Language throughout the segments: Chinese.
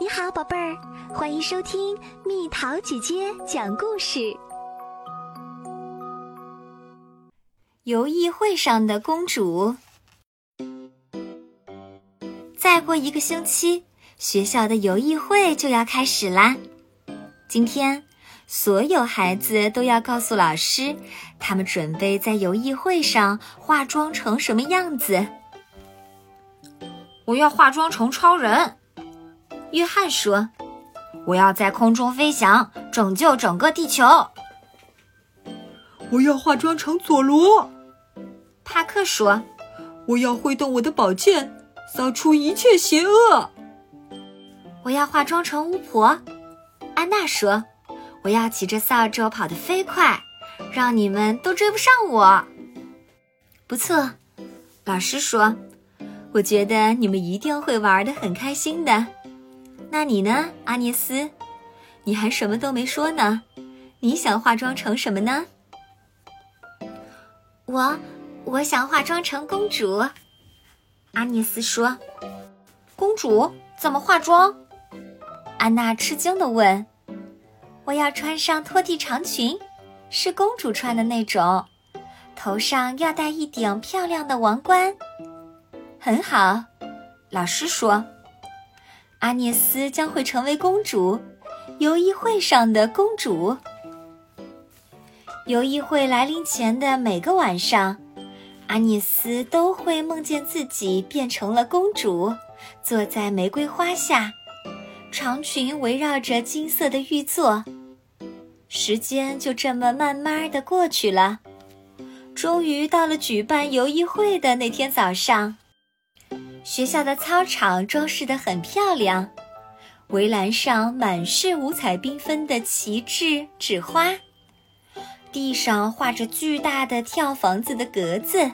你好，宝贝儿，欢迎收听蜜桃姐姐讲故事。游艺会上的公主。再过一个星期，学校的游艺会就要开始啦。今天，所有孩子都要告诉老师，他们准备在游艺会上化妆成什么样子。我要化妆成超人。约翰说：“我要在空中飞翔，拯救整个地球。”我要化妆成佐罗。帕克说：“我要挥动我的宝剑，扫除一切邪恶。”我要化妆成巫婆。安娜说：“我要骑着扫帚跑得飞快，让你们都追不上我。”不错，老师说：“我觉得你们一定会玩得很开心的。”那你呢，阿涅斯？你还什么都没说呢。你想化妆成什么呢？我，我想化妆成公主。阿涅斯说：“公主怎么化妆？”安娜吃惊地问：“我要穿上拖地长裙，是公主穿的那种，头上要戴一顶漂亮的王冠。”很好，老师说。阿涅斯将会成为公主，游艺会上的公主。游艺会来临前的每个晚上，阿涅斯都会梦见自己变成了公主，坐在玫瑰花下，长裙围绕着金色的玉座。时间就这么慢慢的过去了，终于到了举办游艺会的那天早上。学校的操场装饰得很漂亮，围栏上满是五彩缤纷的旗帜、纸花，地上画着巨大的跳房子的格子。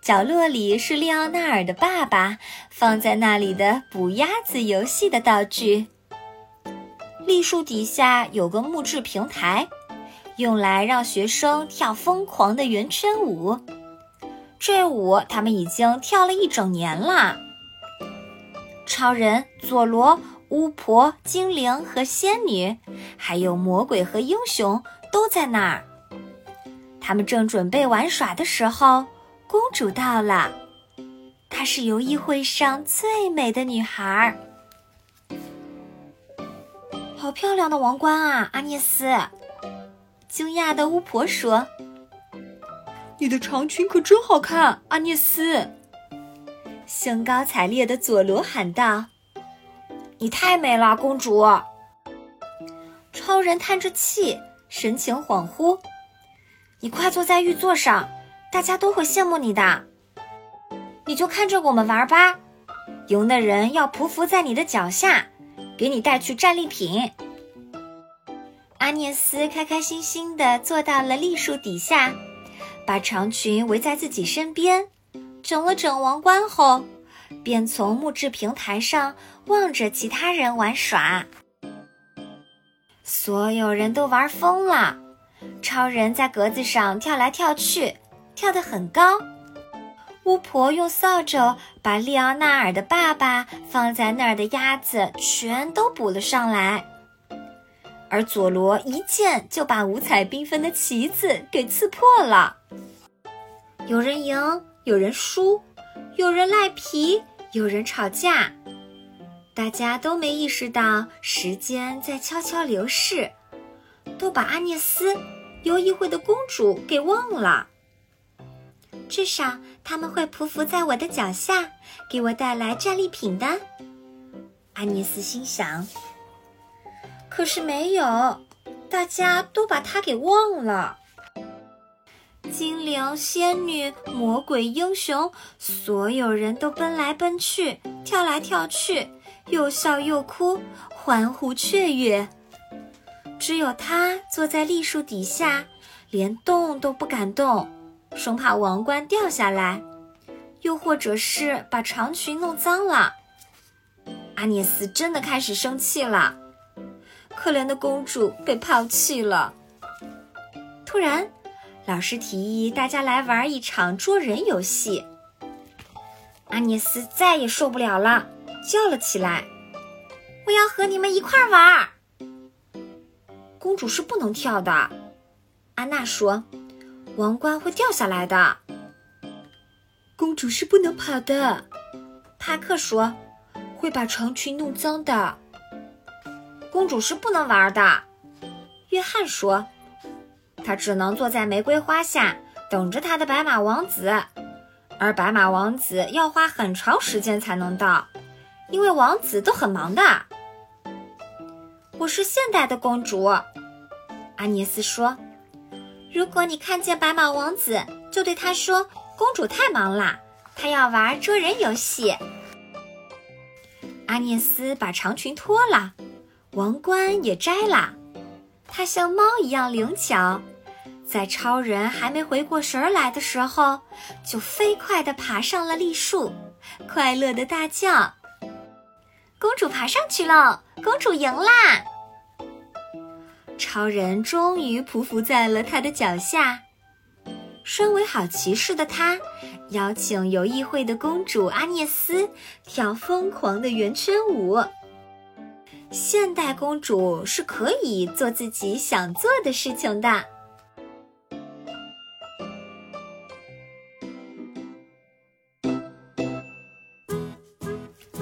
角落里是利奥纳尔的爸爸放在那里的捕鸭子游戏的道具。栗树底下有个木质平台，用来让学生跳疯狂的圆圈舞。这舞他们已经跳了一整年了。超人、佐罗、巫婆、精灵和仙女，还有魔鬼和英雄都在那儿。他们正准备玩耍的时候，公主到了。她是游艺会上最美的女孩。好漂亮的王冠啊，阿涅斯！惊讶的巫婆说。你的长裙可真好看，阿涅斯！兴高采烈的佐罗喊道：“你太美了，公主！”超人叹着气，神情恍惚：“你快坐在玉座上，大家都会羡慕你的。你就看着我们玩吧，赢的人要匍匐在你的脚下，给你带去战利品。”阿涅斯开开心心地坐到了栗树底下。把长裙围在自己身边，整了整王冠后，便从木质平台上望着其他人玩耍。所有人都玩疯了，超人在格子上跳来跳去，跳得很高。巫婆用扫帚把利奥纳尔的爸爸放在那儿的鸭子全都捕了上来，而佐罗一剑就把五彩缤纷的旗子给刺破了。有人赢，有人输，有人赖皮，有人吵架，大家都没意识到时间在悄悄流逝，都把阿涅斯，游艺会的公主给忘了。至少他们会匍匐在我的脚下，给我带来战利品的。阿涅斯心想。可是没有，大家都把她给忘了。精灵、仙女、魔鬼、英雄，所有人都奔来奔去，跳来跳去，又笑又哭，欢呼雀跃。只有他坐在栗树底下，连动都不敢动，生怕王冠掉下来，又或者是把长裙弄脏了。阿涅斯真的开始生气了，可怜的公主被抛弃了。突然。老师提议大家来玩一场捉人游戏。阿涅斯再也受不了了，叫了起来：“我要和你们一块玩。公主是不能跳的，安娜说，王冠会掉下来的。公主是不能跑的，帕克说，会把长裙弄脏的。公主是不能玩的，约翰说，她只能坐在玫瑰花下等着她的白马王子，而白马王子要花很长时间才能到，因为王子都很忙的。我是现代的公主，阿涅斯说。如果你看见白马王子，就对他说：“公主太忙了，她要玩捉人游戏。”阿涅斯把长裙脱了，王冠也摘了，它像猫一样灵巧，在超人还没回过神来的时候，就飞快地爬上了栗树，快乐地大叫：“公主爬上去喽，公主赢啦！”超人终于匍匐在了他的脚下。身为好骑士的他，邀请有议会的公主阿涅斯跳疯狂的圆圈舞。现代公主是可以做自己想做的事情的。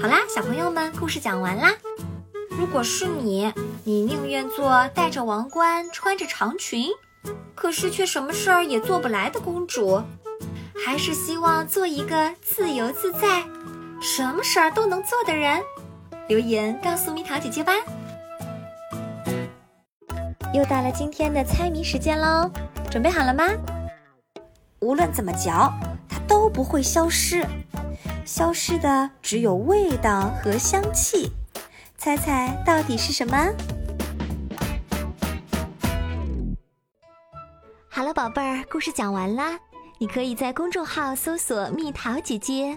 好啦，小朋友们，故事讲完啦。如果是你，你宁愿做戴着王冠、穿着长裙，可是却什么事儿也做不来的公主，还是希望做一个自由自在、什么事儿都能做的人？留言告诉蜜桃姐姐吧。又到了今天的猜谜时间喽，准备好了吗？无论怎么嚼，它都不会消失，消失的只有味道和香气。猜猜到底是什么？好了，宝贝儿，故事讲完啦。你可以在公众号搜索“蜜桃姐姐”，